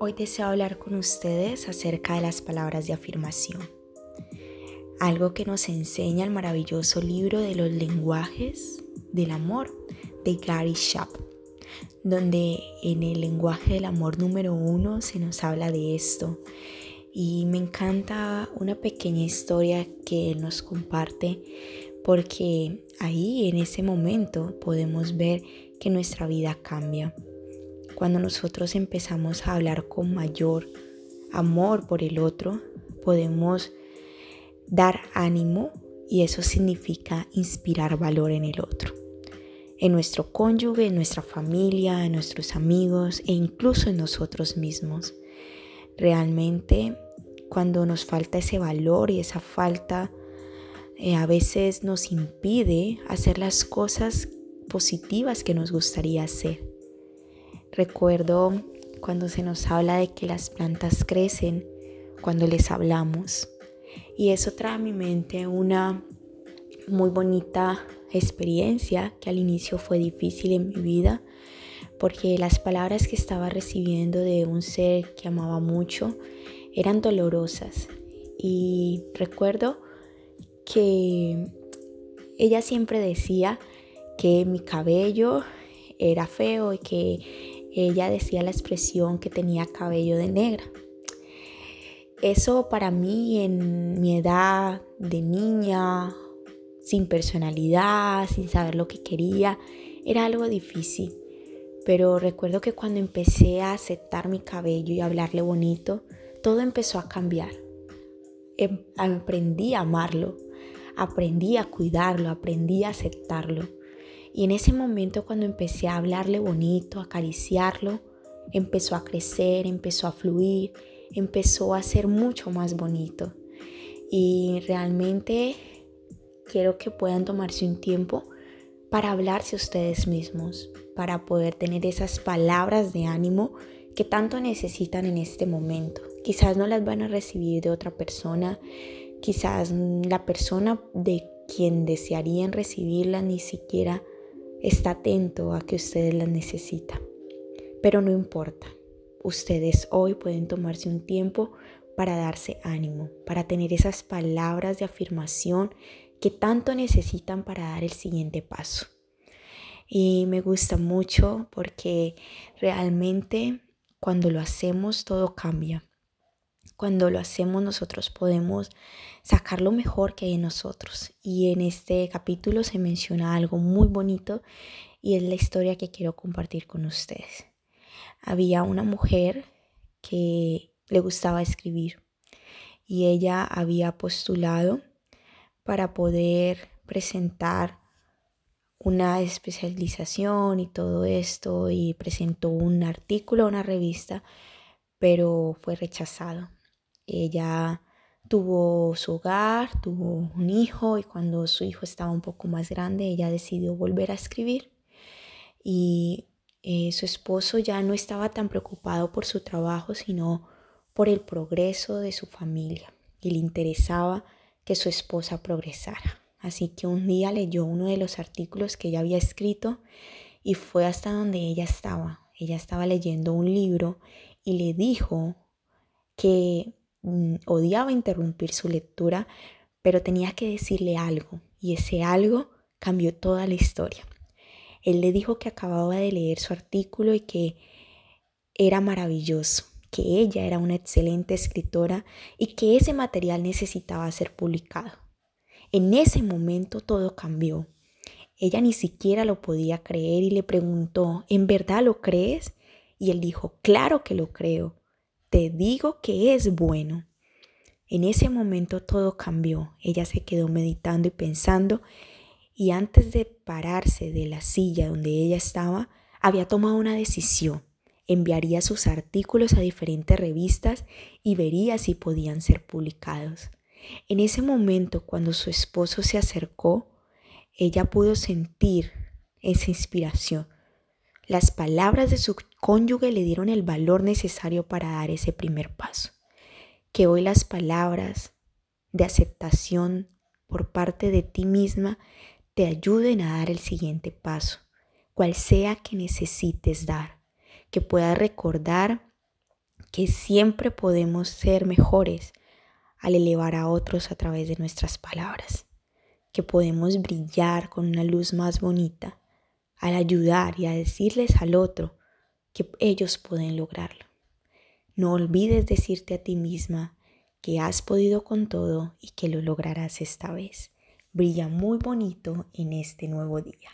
Hoy deseo hablar con ustedes acerca de las palabras de afirmación. Algo que nos enseña el maravilloso libro de los lenguajes del amor de Gary Schaap, donde en el lenguaje del amor número uno se nos habla de esto. Y me encanta una pequeña historia que él nos comparte porque ahí en ese momento podemos ver que nuestra vida cambia cuando nosotros empezamos a hablar con mayor amor por el otro, podemos dar ánimo y eso significa inspirar valor en el otro, en nuestro cónyuge, en nuestra familia, en nuestros amigos e incluso en nosotros mismos. Realmente cuando nos falta ese valor y esa falta eh, a veces nos impide hacer las cosas positivas que nos gustaría hacer. Recuerdo cuando se nos habla de que las plantas crecen cuando les hablamos. Y eso trae a mi mente una muy bonita experiencia que al inicio fue difícil en mi vida porque las palabras que estaba recibiendo de un ser que amaba mucho eran dolorosas. Y recuerdo que ella siempre decía que mi cabello era feo y que ella decía la expresión que tenía cabello de negra. Eso para mí en mi edad de niña, sin personalidad, sin saber lo que quería, era algo difícil. Pero recuerdo que cuando empecé a aceptar mi cabello y hablarle bonito, todo empezó a cambiar. Em, aprendí a amarlo, aprendí a cuidarlo, aprendí a aceptarlo. Y en ese momento cuando empecé a hablarle bonito, a acariciarlo, empezó a crecer, empezó a fluir, empezó a ser mucho más bonito. Y realmente quiero que puedan tomarse un tiempo para hablarse ustedes mismos, para poder tener esas palabras de ánimo que tanto necesitan en este momento. Quizás no las van a recibir de otra persona, quizás la persona de quien desearían recibirlas ni siquiera está atento a que ustedes la necesitan. Pero no importa, ustedes hoy pueden tomarse un tiempo para darse ánimo, para tener esas palabras de afirmación que tanto necesitan para dar el siguiente paso. Y me gusta mucho porque realmente cuando lo hacemos todo cambia. Cuando lo hacemos nosotros podemos sacar lo mejor que hay en nosotros. Y en este capítulo se menciona algo muy bonito y es la historia que quiero compartir con ustedes. Había una mujer que le gustaba escribir y ella había postulado para poder presentar una especialización y todo esto y presentó un artículo a una revista, pero fue rechazado. Ella tuvo su hogar, tuvo un hijo y cuando su hijo estaba un poco más grande, ella decidió volver a escribir. Y eh, su esposo ya no estaba tan preocupado por su trabajo, sino por el progreso de su familia. Y le interesaba que su esposa progresara. Así que un día leyó uno de los artículos que ella había escrito y fue hasta donde ella estaba. Ella estaba leyendo un libro y le dijo que Mm, odiaba interrumpir su lectura, pero tenía que decirle algo y ese algo cambió toda la historia. Él le dijo que acababa de leer su artículo y que era maravilloso, que ella era una excelente escritora y que ese material necesitaba ser publicado. En ese momento todo cambió. Ella ni siquiera lo podía creer y le preguntó, ¿en verdad lo crees? Y él dijo, claro que lo creo te digo que es bueno. En ese momento todo cambió. Ella se quedó meditando y pensando y antes de pararse de la silla donde ella estaba, había tomado una decisión. Enviaría sus artículos a diferentes revistas y vería si podían ser publicados. En ese momento, cuando su esposo se acercó, ella pudo sentir esa inspiración. Las palabras de su cónyuge le dieron el valor necesario para dar ese primer paso. Que hoy las palabras de aceptación por parte de ti misma te ayuden a dar el siguiente paso, cual sea que necesites dar. Que puedas recordar que siempre podemos ser mejores al elevar a otros a través de nuestras palabras, que podemos brillar con una luz más bonita al ayudar y a decirles al otro que ellos pueden lograrlo. No olvides decirte a ti misma que has podido con todo y que lo lograrás esta vez. Brilla muy bonito en este nuevo día.